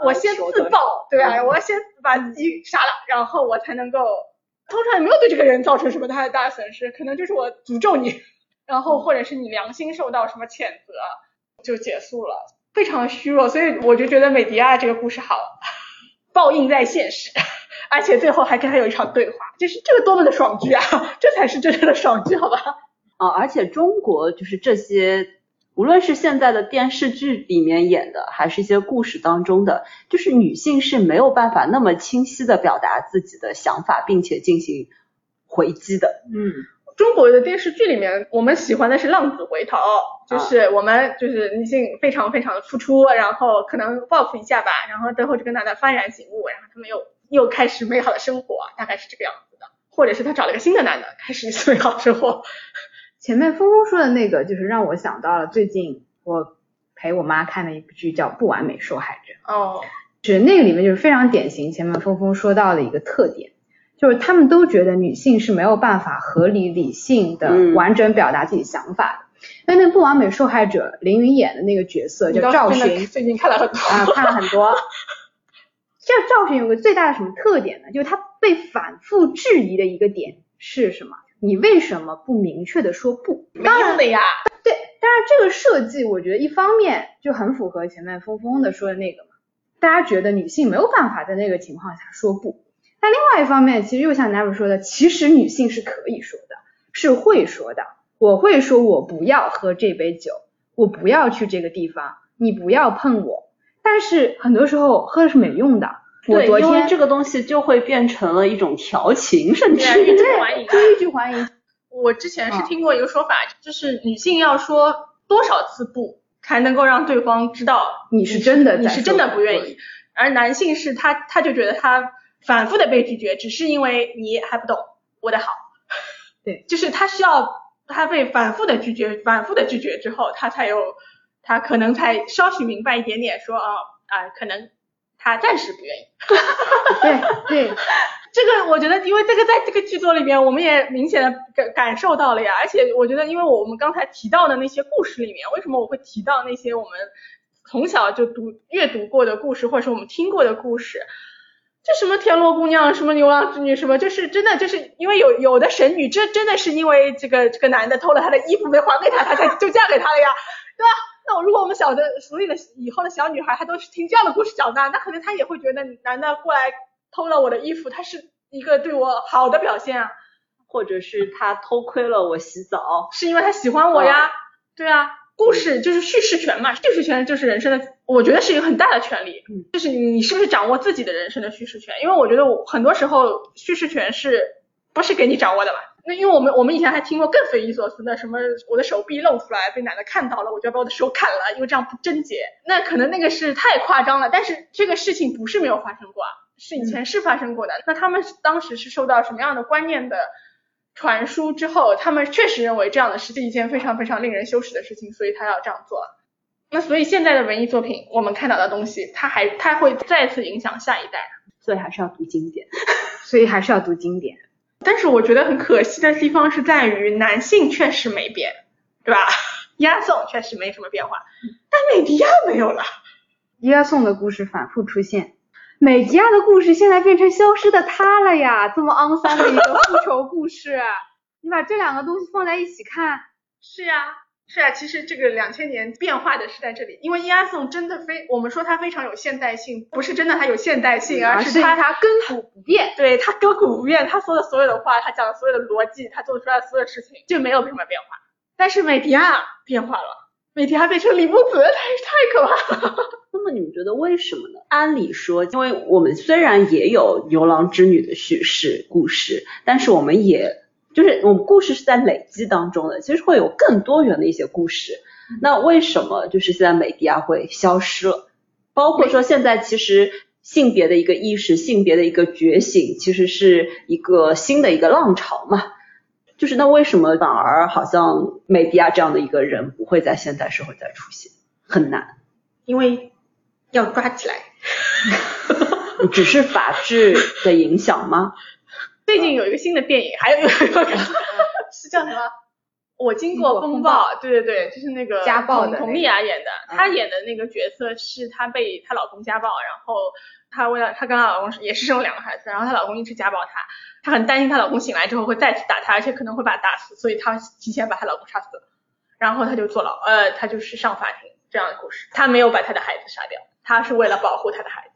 我先自爆，对吧，我要先把自己杀了，然后我才能够，通常也没有对这个人造成什么太大损失，可能就是我诅咒你，然后或者是你良心受到什么谴责就结束了，非常的虚弱，所以我就觉得美迪亚这个故事好，报应在现实。而且最后还跟他有一场对话，就是这个多么的爽剧啊！这才是真正的爽剧，好吧？啊，而且中国就是这些，无论是现在的电视剧里面演的，还是一些故事当中的，就是女性是没有办法那么清晰的表达自己的想法，并且进行回击的。嗯，中国的电视剧里面，我们喜欢的是浪子回头，就是我们就是女性非常非常的付出，然后可能报复一下吧，然后最后就跟男的幡然醒悟，然后他们又。又开始美好的生活，大概是这个样子的，或者是他找了个新的男的，开始一次美好生活。前面峰峰说的那个，就是让我想到了最近我陪我妈看的一部剧，叫《不完美受害者》。哦，就是那个里面就是非常典型，前面峰峰说到的一个特点，就是他们都觉得女性是没有办法合理理性的完整表达自己想法的。那那《不完美受害者》林云演的那个角色叫赵寻，最近看了很多啊，看了很多。这赵寻有个最大的什么特点呢？就是他被反复质疑的一个点是什么？你为什么不明确的说不？当然的呀。对，但是这个设计我觉得一方面就很符合前面峰峰的说的那个嘛，大家觉得女性没有办法在那个情况下说不。但另外一方面，其实又像 Never 说的，其实女性是可以说的，是会说的。我会说，我不要喝这杯酒，我不要去这个地方，你不要碰我。但是很多时候喝的是没用的。对，因为这个东西就会变成了一种调情，甚至欲拒还迎。欲拒还迎。我之前是听过一个说法，就是女性要说多少次不，才能够让对方知道你是真的，你是真的不愿意。而男性是他，他就觉得他反复的被拒绝，只是因为你还不懂我的好。对，就是他需要他被反复的拒绝，反复的拒绝之后，他才有。他可能才稍许明白一点点，说啊啊，可能他暂时不愿意。对 对，这个我觉得，因为这个在这个剧作里面，我们也明显的感感受到了呀。而且我觉得，因为我们刚才提到的那些故事里面，为什么我会提到那些我们从小就读阅读过的故事，或者是我们听过的故事？就什么田螺姑娘，什么牛郎织女，什么就是真的就是因为有有的神女，这真的是因为这个这个男的偷了她的衣服没还给她，她才就嫁给他了呀，对吧？那我如果我们小的所有的以后的小女孩，她都是听这样的故事长大，那可能她也会觉得男的过来偷了我的衣服，他是一个对我好的表现啊，或者是他偷窥了我洗澡，是因为他喜欢我呀，对啊，故事就是叙事权嘛，叙事权就是人生的，我觉得是一个很大的权利，就是你是不是掌握自己的人生的叙事权？因为我觉得我很多时候叙事权是不是给你掌握的嘛？那因为我们我们以前还听过更匪夷所思的，什么我的手臂露出来被奶奶看到了，我就要把我的手砍了，因为这样不贞洁。那可能那个是太夸张了，但是这个事情不是没有发生过，啊，是以前是发生过的。那他们当时是受到什么样的观念的传输之后，他们确实认为这样的是一件非常非常令人羞耻的事情，所以他要这样做。那所以现在的文艺作品，我们看到的东西，它还它会再次影响下一代，所以还是要读经典，所以还是要读经典。但是我觉得很可惜的地方是在于男性确实没变，对吧？押送确实没什么变化，但美迪亚没有了。押送的故事反复出现，美迪亚的故事现在变成消失的她了呀！这么肮脏的一个复仇故事，你把这两个东西放在一起看，是呀。是啊，其实这个两千年变化的是在这里，因为伊阿宋真的非我们说它非常有现代性，不是真的它有现代性，而是它它亘古不变。对，它亘古不变，他说的所有的话，他讲的所有的逻辑，他做出来的所有事情就没有什么变化。但是美迪亚变化了，美迪亚变成李木子，太太可怕了。那么你们觉得为什么呢？按理说，因为我们虽然也有牛郎织女的叙事故事，但是我们也。就是我们故事是在累积当中的，其实会有更多元的一些故事。那为什么就是现在美迪亚会消失了？包括说现在其实性别的一个意识、性别的一个觉醒，其实是一个新的一个浪潮嘛。就是那为什么反而好像美迪亚这样的一个人不会在现代社会再出现？很难，因为要抓起来。只是法治的影响吗？最近有一个新的电影，还有一个 是叫什么？我经过风暴，对对对，就是那个家暴的佟丽娅演的。她演的那个角色是她被她老公家暴，然后她为了她跟她老公也是生了两个孩子，然后她老公一直家暴她，她很担心她老公醒来之后会再次打她，而且可能会把她打死，所以她提前把她老公杀死了，然后她就坐牢，呃，她就是上法庭这样的故事。她没有把她的孩子杀掉，她是为了保护她的孩子。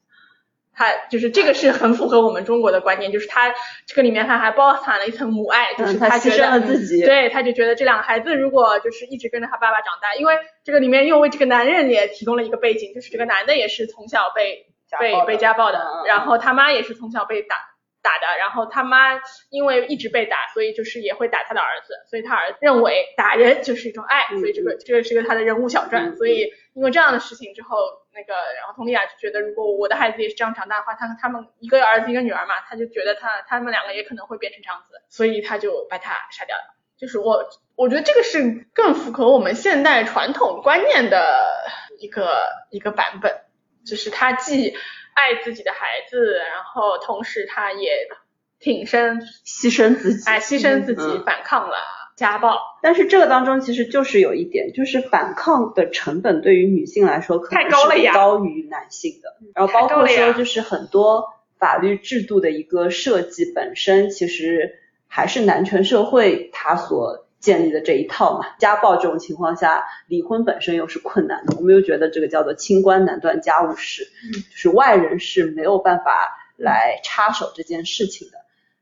她就是这个是很符合我们中国的观念，就是她这个里面他还包含了一层母爱，就是她牺牲了自己，对，她就觉得这两个孩子如果就是一直跟着她爸爸长大，因为这个里面又为这个男人也提供了一个背景，就是这个男的也是从小被被被家暴的，然后他妈也是从小被打打的，然后他妈因为一直被打，所以就是也会打他的儿子，所以他儿子认为打人就是一种爱，所以这个这个是个他的人物小传，所以因为这样的事情之后。那个，然后佟丽娅就觉得，如果我的孩子也是这样长大的话，他他们一个儿子一个女儿嘛，他就觉得他他们两个也可能会变成这样子，所以他就把他杀掉了。就是我我觉得这个是更符合我们现代传统观念的一个一个版本，就是他既爱自己的孩子，然后同时他也挺身牺牲自己，哎，牺牲自己反抗了。家暴，但是这个当中其实就是有一点，就是反抗的成本对于女性来说可能是高于男性的。然后包括说就是很多法律制度的一个设计本身，其实还是男权社会它所建立的这一套嘛。家暴这种情况下，离婚本身又是困难的，我们又觉得这个叫做清官难断家务事，就是外人是没有办法来插手这件事情的。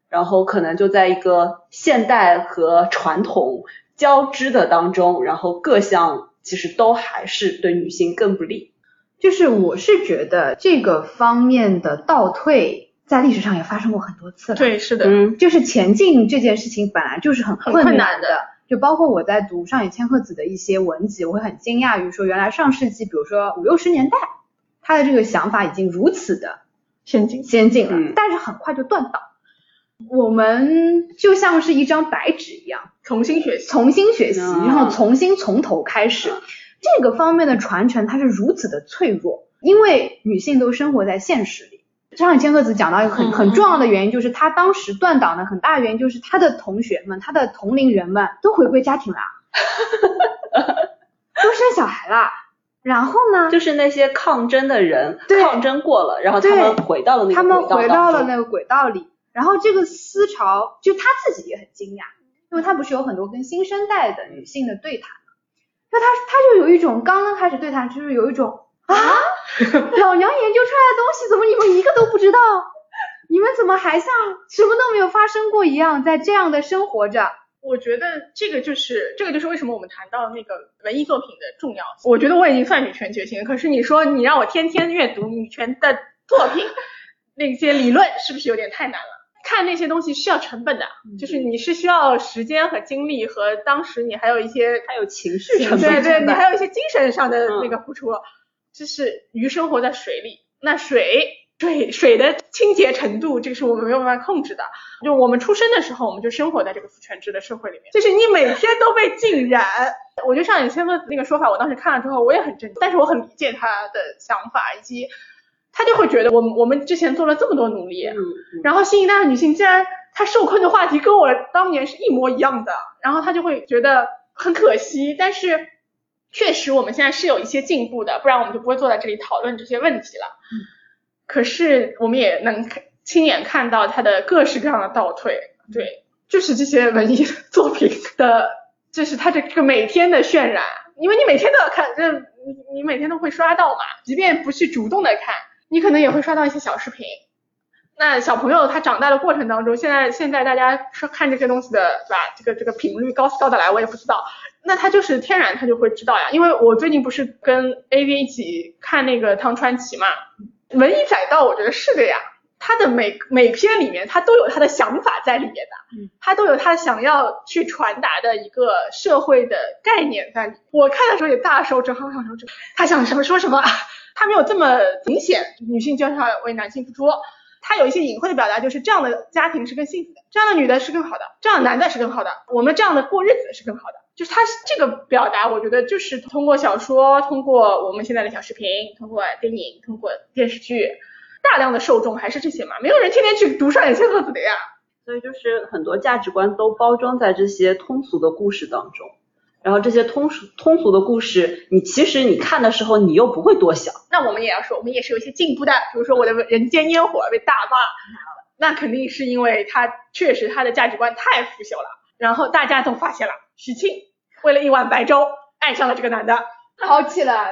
然后可能就在一个现代和传统交织的当中，然后各项其实都还是对女性更不利。就是我是觉得这个方面的倒退在历史上也发生过很多次了。对，是的，嗯，就是前进这件事情本来就是很困难的。就包括我在读上野千鹤子的一些文集，我会很惊讶于说，原来上世纪，比如说五六十年代，他的这个想法已经如此的先进先进了，但是很快就断档。我们就像是一张白纸一样，重新学习，重新学习，然后重新从头开始。这个方面的传承它是如此的脆弱，因为女性都生活在现实里。张野千鹤子讲到一个很很重要的原因，就是他当时断档的很大原因就是他的同学们、他的同龄人们都回归家庭了，都生小孩了。然后呢？就是那些抗争的人，抗争过了，然后他们回到了那个他们回到了那个轨道里。然后这个思潮，就他自己也很惊讶，因为他不是有很多跟新生代的女性的对谈嘛，那他他就有一种刚刚开始对谈，就是有一种啊，老娘研究出来的东西怎么你们一个都不知道？你们怎么还像什么都没有发生过一样，在这样的生活着？我觉得这个就是这个就是为什么我们谈到那个文艺作品的重要性。我觉得我已经算女权觉醒了，可是你说你让我天天阅读女权的作品，那些理论是不是有点太难了？看看那些东西需要成本的，嗯就是你是需要时间和精力和当时你还有一些还有情绪成对对，你还有一些精神上的嗯那个付出，就是鱼生活在水里，那水水水的清洁程度，这个是我们没有办法控制的。就我们出生的时候，我们就生活在这个父权制的社会里面，就是你每天都被浸染。我觉得上野千鹤子那个说法，我当时看了之后，我也很震惊，但是我很理解他的想法，以及他就会觉得我们我们之前做了这么多努力，嗯嗯然后新一代的女性竟然她受困的话题跟我当年是一模一样的，然后她就会觉得很可惜，但是确实我们现在是有一些进步的，不然我们就不会坐在这里讨论这些问题了。可是我们也能看亲眼看到它的各式各样的倒退，对，就是这些文艺作品的，就是它这个每天的渲染，因为你每天都要看，这你你每天都会刷到嘛，即便不去主动的看，你可能也会刷到一些小视频。那小朋友他长大的过程当中，现在现在大家说看这些东西的，对吧？这个这个频率高高的来，我也不知道。那他就是天然他就会知道呀，因为我最近不是跟 A V 一起看那个汤川崎嘛，文艺载道，我觉得是的呀。他的每每篇里面，他都有他的想法在里面的，嗯他都有他想要去传达的一个社会的概念在里。我看的时候也大受震撼，我想说这他想什么说什么，他没有这么明显，女性就是要为男性付出。他有一些隐晦的表达，就是这样的家庭是更幸福的，这样的女的是更好的，这样的男的是更好的，我们这样的过日子是更好的。就是他这个表达，我觉得就是通过小说，通过我们现在的小视频，通过电影，通过电视剧，大量的受众还是这些嘛，没有人天天去读上野千鹤子的呀。所以就是很多价值观都包装在这些通俗的故事当中，然后这些通俗通俗的故事，你其实你看的时候你又不会多想，那我们也要说，我们也是有一些进步的，比如说我的《人间烟火》被大骂，那肯定是因为他确实他的价值观太腐朽了，然后大家都发现了，许沁为了一碗白粥爱上了这个男的，抛弃了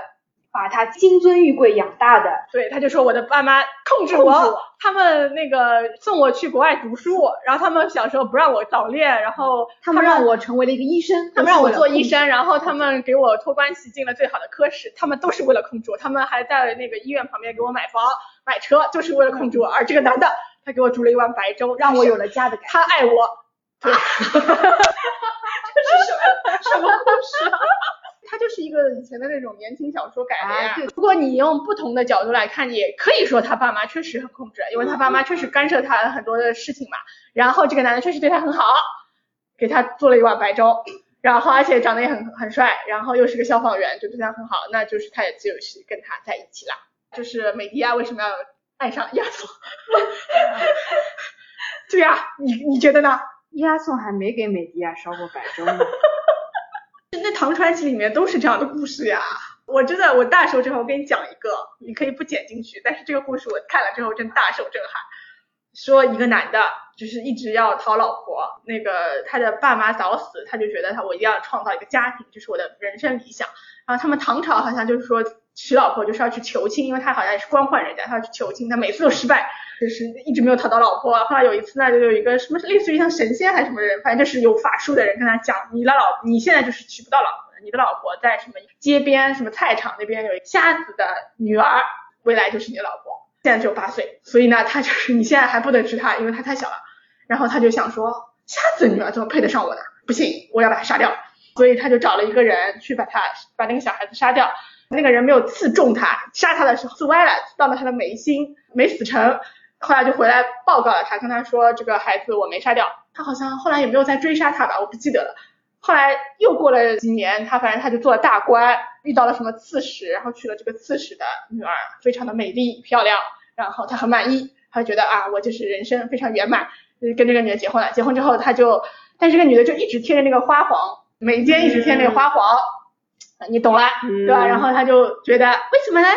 把他金尊玉贵养大的，对，他就说我的爸妈控制我，他们那个送我去国外读书，然后他们小时候不让我早恋，然后他们让我成为了一个医生，他们让我做医生，然后他们给我托关系进了最好的科室，他们都是为了控制我，他们还在那个医院旁边给我买房买车，就是为了控制我。而这个男的，他给我煮了一碗白粥，让我有了了家的感觉。他爱我。对，这是什么什么故事啊？它就是一个以前的那种言情小说改的呀。如果你用不同的角度来看，也可以说他爸妈确实很控制，因为他爸妈确实干涉他很多的事情嘛。然后这个男的确实对他很好，给他做了一碗白粥，然后而且长得也很很帅，然后又是个消防员，就对他很好，那就是他也就是跟他在一起啦。就是美迪亚为什么要爱上亚索？对呀、你你觉得呢？亚索还没给美迪亚烧过白粥呢。那唐传奇里面都是这样的故事呀。我真的，我大受震撼。我给你讲一个，你可以不剪进去，但是这个故事我看了之后真大受震撼。说一个男的，就是一直要讨老婆，那个他的爸妈早死，他就觉得他我一定要创造一个家庭，就是我的人生理想。然后他们唐朝好像就是说娶老婆就是要去求亲，因为他好像也是官宦人家，他要去求亲，他每次都失败，就是一直没有讨到老婆。后来有一次呢，就有一个什么类似于像神仙还是什么人，反正就是有法术的人跟他讲，你的老你现在就是娶不到老婆，你的老婆在什么街边什么菜场那边有一个瞎子的女儿，未来就是你的老婆。现在只有八岁，所以呢，他就是你现在还不能娶她，因为她太小了。然后他就想说，瞎子女儿怎么配得上我呢？不行，我要把她杀掉。所以他就找了一个人去把他把那个小孩子杀掉。那个人没有刺中他，杀他的时候刺歪了，到了他的眉心，没死成。后来就回来报告了他，跟他说这个孩子我没杀掉。他好像后来也没有再追杀他吧，我不记得了。后来又过了几年，他反正他就做了大官，遇到了什么刺史，然后娶了这个刺史的女儿，非常的美丽漂亮，然后他很满意，他觉得啊，我就是人生非常圆满，就是跟这个女的结婚了。结婚之后他就，但这个女的就一直贴着那个花黄，眉间一直贴那个花黄，你懂了，嗯对吧？然后他就觉得为什么呢？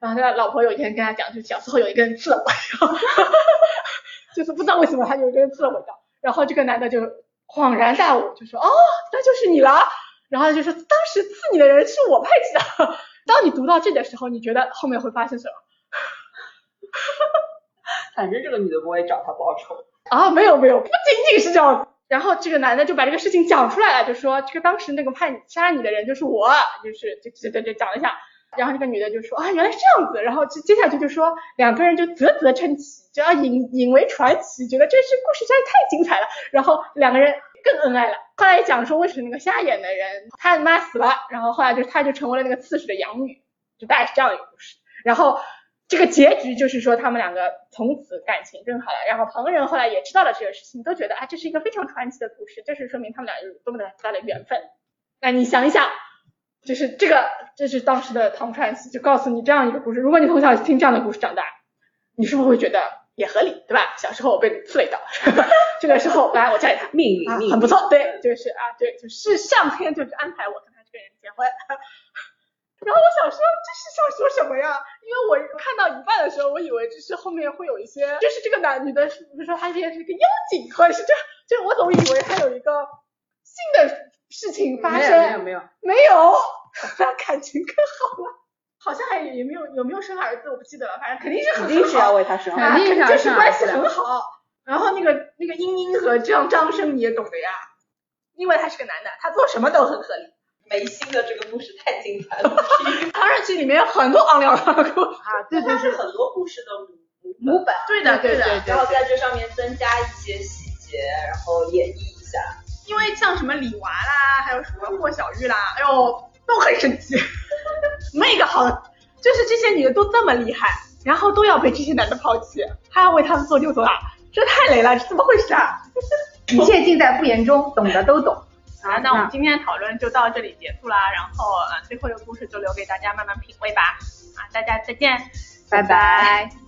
然后他老婆有一天跟他讲，就小时候有一个人刺了我一刀，就是不知道为什么他有一个人刺了我一刀，然后这个男的就恍然大悟，就说哦，那就是你了。然后就说当时刺你的人是我派去的。当你读到这的时候，你觉得后面会发生什么？反正这个女的不会找他报仇。啊，没有没有，不仅仅是这样子。然后这个男的就把这个事情讲出来了，就说这个当时那个派杀你的人就是我，就是就就就讲了一下。然后那个女的就说啊，原来是这样子，然后接接下去就说两个人就啧啧称奇，就要引引为传奇，觉得这是故事实在太精彩了，然后两个人更恩爱了。后来讲说为什么那个瞎眼的人他妈死了，然后后来就他就成为了那个刺史的养女，就大概是这样一个故事。然后这个结局就是说他们两个从此感情更好了，然后旁人后来也知道了这个事情，都觉得啊这是一个非常传奇的故事，这是说明他们俩有多么的大的缘分。那你想一想。就是这个，这是当时的唐传斯，就告诉你这样一个故事。如果你从小听这样的故事长大，你是不是会觉得也合理，对吧？小时候我被刺了一刀，这个时候来我教你他命运，命运很不错，对，就是啊，对，就是上天就是安排我跟他这个人结婚。然后我想说这是想说什么呀？因为我看到一半的时候，我以为就是后面会有一些，就是这个男女的，比如说他现在是一个妖精，或者是这，就我总以为他有一个新的。事情发生没有没有没有，那 感情更好了。好像还也没有有没有生儿子，我不记得了。反正肯定是肯定是要为他生，肯定就是关系很好。然后那个那个英英和张张生你也懂的呀，因为他是个男的，他做什么都很合理。梅心的这个故事太精彩了，唐人街里面有很多昂亮的故事。啊，对对是很多故事的母母本，对的对的，然后在这上面增加一些细节，然后演绎一下。因为像什么李娃啦，还有什么霍小玉啦，哎呦，都很神奇，没一个好，就是这些女的都这么厉害，然后都要被这些男的抛弃，还要为他们做牛做马，这太雷了，这怎么回事啊？一切尽在不言中，懂的都懂。好，那我们今天的讨论就到这里结束啦，然后呃，最后一个故事就留给大家慢慢品味吧。啊，大家再见，拜拜。